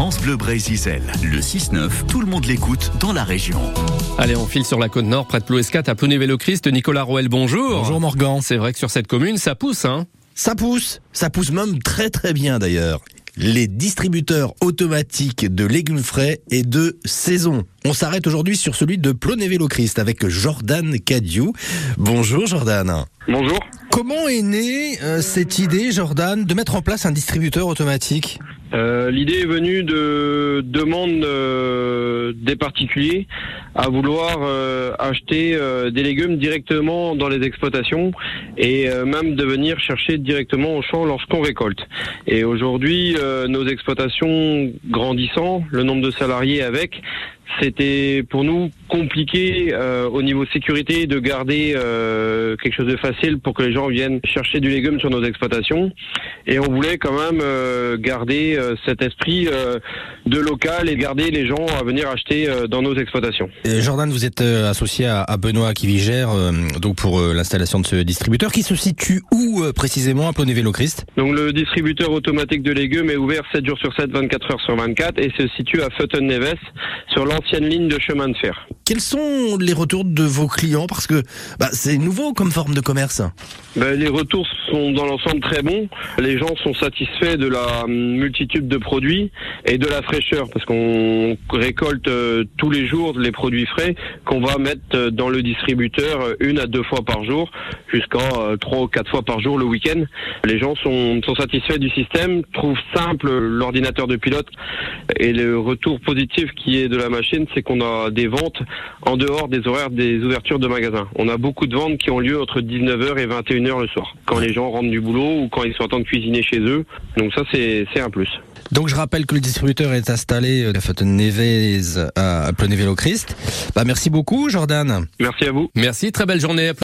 France Bleu Brésil. Le 6-9, tout le monde l'écoute dans la région. Allez, on file sur la côte nord, près de Plouescat, à Ploné-Vélo-Christ. Nicolas Roel, bonjour. Bonjour Morgan. C'est vrai que sur cette commune, ça pousse, hein Ça pousse, ça pousse même très très bien d'ailleurs. Les distributeurs automatiques de légumes frais et de saison. On s'arrête aujourd'hui sur celui de Ploné-Vélo-Christ avec Jordan Cadieu. Bonjour Jordan. Bonjour. Comment est née euh, cette idée, Jordan, de mettre en place un distributeur automatique? Euh, L'idée est venue de demandes euh, des particuliers à vouloir acheter des légumes directement dans les exploitations et même de venir chercher directement au champ lorsqu'on récolte. Et aujourd'hui, nos exploitations grandissant, le nombre de salariés avec, c'était pour nous compliqué euh, au niveau sécurité de garder euh, quelque chose de facile pour que les gens viennent chercher du légume sur nos exploitations. Et on voulait quand même euh, garder euh, cet esprit euh, de local et garder les gens à venir acheter euh, dans nos exploitations. Euh, Jordan, vous êtes associé à, à Benoît qui gère donc pour l'installation de ce distributeur qui se situe où précisément à Ploné-Vélo-Christ Donc le distributeur automatique de légumes est ouvert 7 jours sur 7, 24 heures sur 24 et se situe à Futton-Neves sur ligne de chemin de fer. Quels sont les retours de vos clients Parce que bah, c'est nouveau comme forme de commerce. Ben, les retours sont dans l'ensemble très bons. Les gens sont satisfaits de la multitude de produits et de la fraîcheur parce qu'on récolte euh, tous les jours les produits frais qu'on va mettre euh, dans le distributeur euh, une à deux fois par jour jusqu'à euh, trois ou quatre fois par jour le week-end. Les gens sont, sont satisfaits du système, trouvent simple l'ordinateur de pilote et le retour positif qui est de la machine, c'est qu'on a des ventes en dehors des horaires des ouvertures de magasins. On a beaucoup de ventes qui ont lieu entre 19h et 21h le soir, quand les gens rentrent du boulot ou quand ils sont en train de cuisiner chez eux. Donc ça, c'est c'est un plus. Donc je rappelle que le distributeur est installé euh, à Futton-Neves à Ploné-Vélo-Christ. Bah, merci beaucoup Jordan. Merci à vous. Merci, très belle journée.